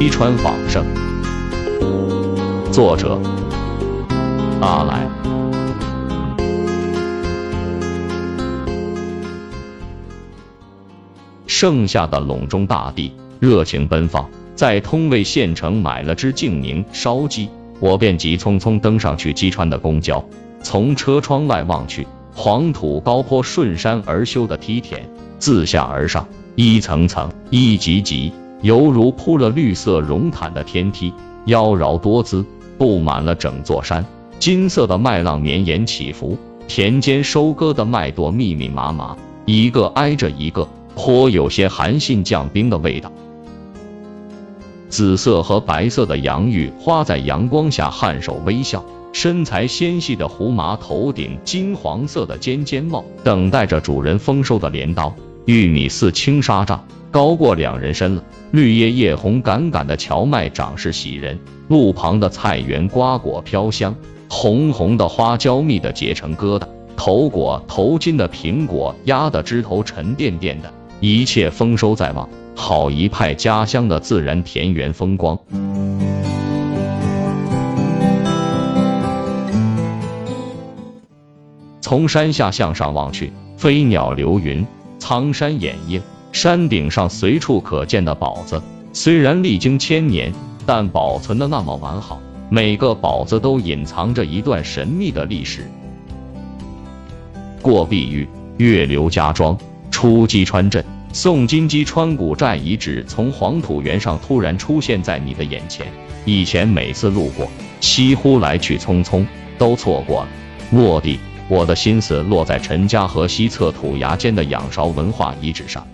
击穿仿圣，作者阿来。盛夏的陇中大地，热情奔放。在通渭县城买了只静宁烧鸡，我便急匆匆登上去击川的公交。从车窗外望去，黄土高坡顺山而修的梯田，自下而上，一层层，一级级。犹如铺了绿色绒毯的天梯，妖娆多姿，布满了整座山。金色的麦浪绵延起伏，田间收割的麦垛密密麻麻，一个挨着一个，颇有些韩信将兵的味道。紫色和白色的洋芋花在阳光下颔首微笑，身材纤细的胡麻头顶金黄色的尖尖帽，等待着主人丰收的镰刀。玉米似青纱帐，高过两人身了。绿叶叶红杆杆的荞麦长势喜人，路旁的菜园瓜果飘香，红红的花椒密的结成疙瘩，头果头金的苹果压得枝头沉甸甸的，一切丰收在望，好一派家乡的自然田园风光。从山下向上望去，飞鸟流云。苍山掩映，山顶上随处可见的宝子，虽然历经千年，但保存的那么完好。每个宝子都隐藏着一段神秘的历史。过碧玉，越流家庄，出击川镇，宋金鸡川古寨遗址从黄土原上突然出现在你的眼前。以前每次路过，几乎来去匆匆，都错过了。落地。我的心思落在陈家河西侧土崖间的仰韶文化遗址上。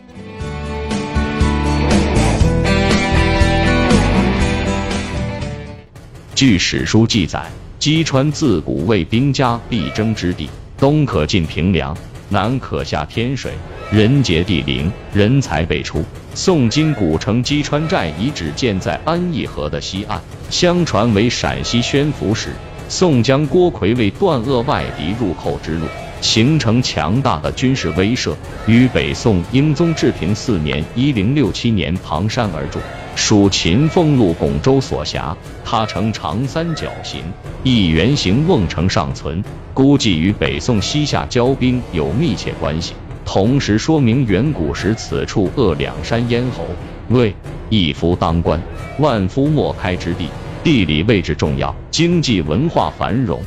据史书记载，击川自古为兵家必争之地，东可进平凉，南可下天水，人杰地灵，人才辈出。宋金古城击川寨遗址建在安义河的西岸，相传为陕西宣抚使。宋江、郭奎为断扼外敌入寇之路，形成强大的军事威慑，于北宋英宗治平四年（一零六七年）旁山而筑，属秦凤路巩州所辖。它呈长三角形，一圆形瓮城尚存，估计与北宋西夏交兵有密切关系。同时说明远古时此处扼两山咽喉，为一夫当关，万夫莫开之地。地理位置重要，经济文化繁荣。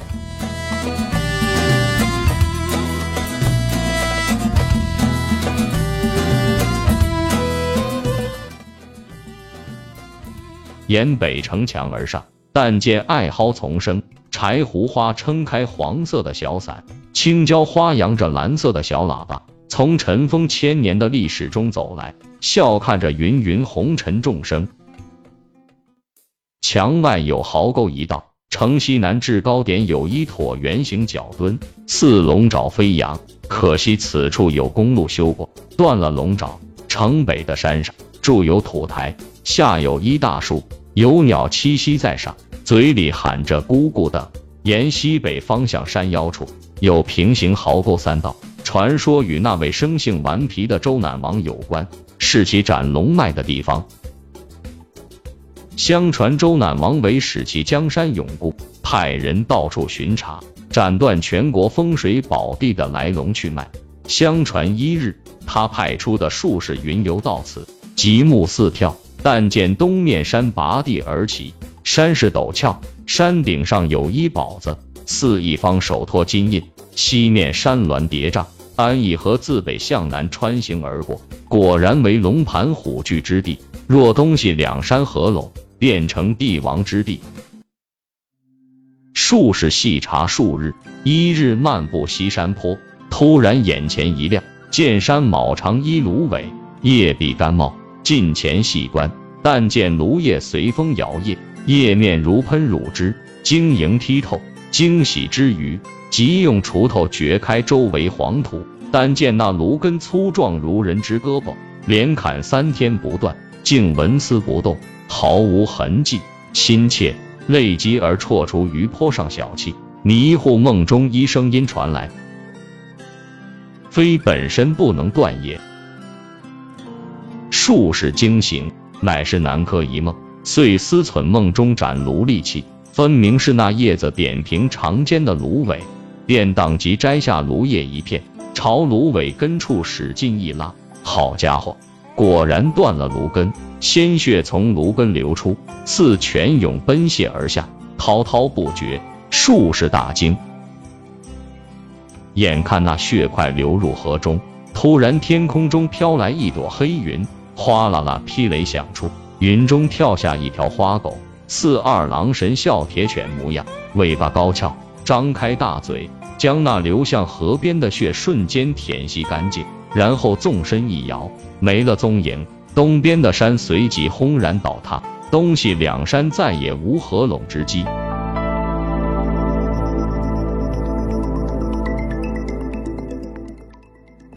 沿北城墙而上，但见艾蒿丛生，柴胡花撑开黄色的小伞，青椒花扬着蓝色的小喇叭，从尘封千年的历史中走来，笑看着芸芸红尘众生。墙外有壕沟一道，城西南制高点有一椭圆形角墩，似龙爪飞扬。可惜此处有公路修过，断了龙爪。城北的山上筑有土台，下有一大树，有鸟栖息在上，嘴里喊着咕咕的。沿西北方向山腰处有平行壕沟三道，传说与那位生性顽皮的周赧王有关，是其斩龙脉的地方。相传周赧王为使其江山永固，派人到处巡查，斩断全国风水宝地的来龙去脉。相传一日，他派出的术士云游到此，极目四眺，但见东面山拔地而起，山势陡峭，山顶上有一宝子，似一方手托金印。西面山峦叠嶂，安义河自北向南穿行而过，果然为龙盘虎踞之地。若东西两山合拢。变成帝王之地。术士细查数日，一日漫步西山坡，突然眼前一亮，见山卯长一芦苇，叶碧干茂。近前细观，但见芦叶随风摇曳，叶面如喷乳汁，晶莹剔透。惊喜之余，即用锄头掘开周围黄土，但见那芦根粗壮如人之胳膊，连砍三天不断，竟纹丝不动。毫无痕迹，亲切，累积而绰出于坡上小憩。迷糊梦中，一声音传来：“非本身不能断也。”术士惊醒，乃是南柯一梦。遂思忖梦中斩芦利器，分明是那叶子扁平长尖的芦苇，便当即摘下芦叶一片，朝芦苇根处使劲一拉，好家伙，果然断了芦根，鲜血从芦根流出，似泉涌奔泻而下，滔滔不绝，术士大惊。眼看那血块流入河中，突然天空中飘来一朵黑云，哗啦啦霹雷响出。云中跳下一条花狗，似二郎神笑铁犬模样，尾巴高翘，张开大嘴，将那流向河边的血瞬间舔吸干净，然后纵身一摇，没了踪影。东边的山随即轰然倒塌，东西两山再也无合拢之机。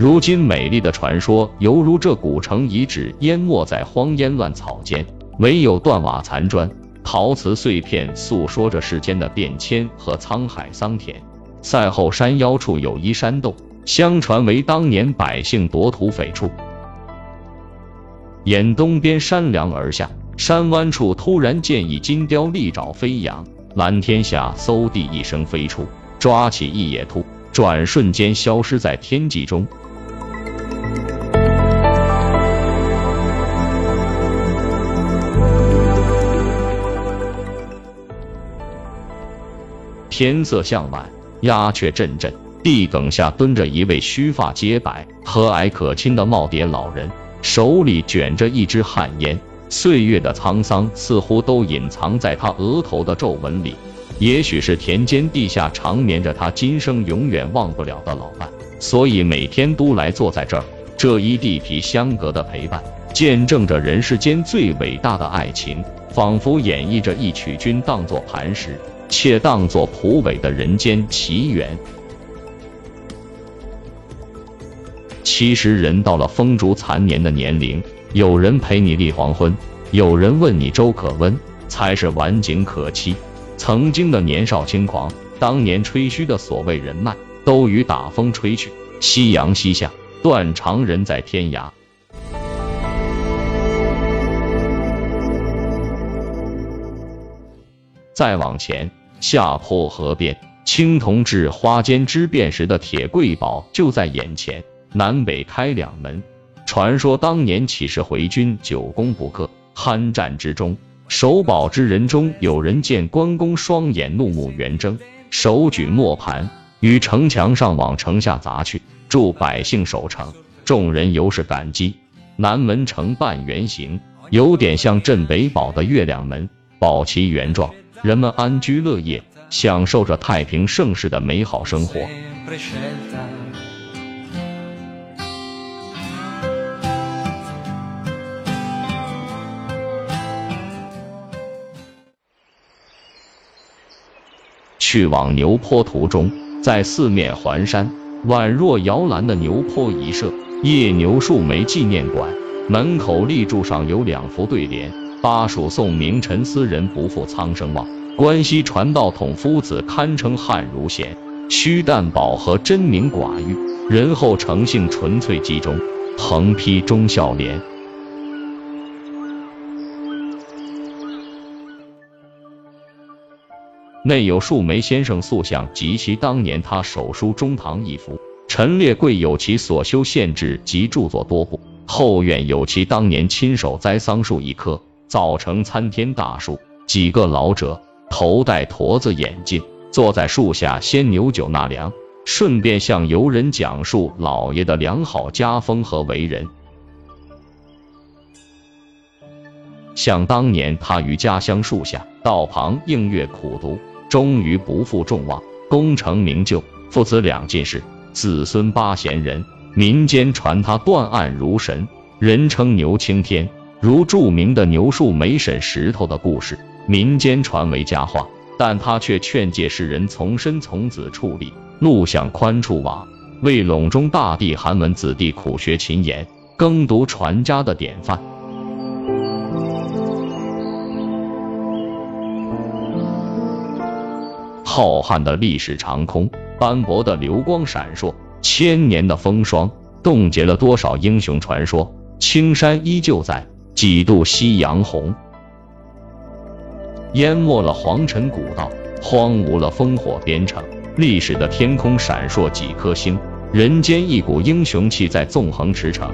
如今美丽的传说，犹如这古城遗址淹没在荒烟乱草间，唯有断瓦残砖、陶瓷碎片诉说着世间的变迁和沧海桑田。赛后山腰处有一山洞，相传为当年百姓夺土匪处。沿东边山梁而下，山湾处突然见一金雕利爪飞扬，蓝天下嗖地一声飞出，抓起一野兔，转瞬间消失在天际中。天色向晚，鸦雀阵阵，地埂下蹲着一位须发皆白、和蔼可亲的耄耋老人，手里卷着一支旱烟。岁月的沧桑似乎都隐藏在他额头的皱纹里。也许是田间地下长眠着他今生永远忘不了的老伴，所以每天都来坐在这儿。这一地皮相隔的陪伴，见证着人世间最伟大的爱情，仿佛演绎着一曲君当作磐石。且当作蒲苇的人间奇缘。其实人到了风烛残年的年龄，有人陪你立黄昏，有人问你粥可温，才是晚景可期。曾经的年少轻狂，当年吹嘘的所谓人脉，都与打风吹去，夕阳西下，断肠人在天涯。再往前。下坡河边，青铜制花间之变时的铁柜宝就在眼前。南北开两门。传说当年起事回军，久攻不克，酣战之中，守宝之人中有人见关公双眼怒目圆睁，手举磨盘，于城墙上往城下砸去，助百姓守城。众人尤是感激。南门呈半圆形，有点像镇北堡的月亮门，宝旗圆状。人们安居乐业，享受着太平盛世的美好生活。去往牛坡途中，在四面环山、宛若摇篮的牛坡一设叶牛树梅纪念馆，门口立柱上有两幅对联。巴蜀宋名臣斯人不负苍生望，关西传道统夫子堪称汉儒贤。虚淡饱和真名寡欲，仁厚诚信纯粹集中，横批忠孝廉。内有树梅先生塑像及其当年他手书中堂一幅，陈列柜有其所修县志及著作多部，后院有其当年亲手栽桑树一棵。造成参天大树，几个老者头戴驼子眼镜，坐在树下先牛酒纳凉，顺便向游人讲述老爷的良好家风和为人。想当年他于家乡树下道旁映月苦读，终于不负众望，功成名就，父子两进士，子孙八贤人。民间传他断案如神，人称牛青天。如著名的牛树梅审石头的故事，民间传为佳话，但他却劝诫世人从身从子处理，路向宽处往，为陇中大地寒门子弟苦学勤研、耕读传家的典范。浩瀚的历史长空，斑驳的流光闪烁，千年的风霜，冻结了多少英雄传说？青山依旧在。几度夕阳红，淹没了黄尘古道，荒芜了烽火边城。历史的天空闪烁几颗星，人间一股英雄气在纵横驰骋。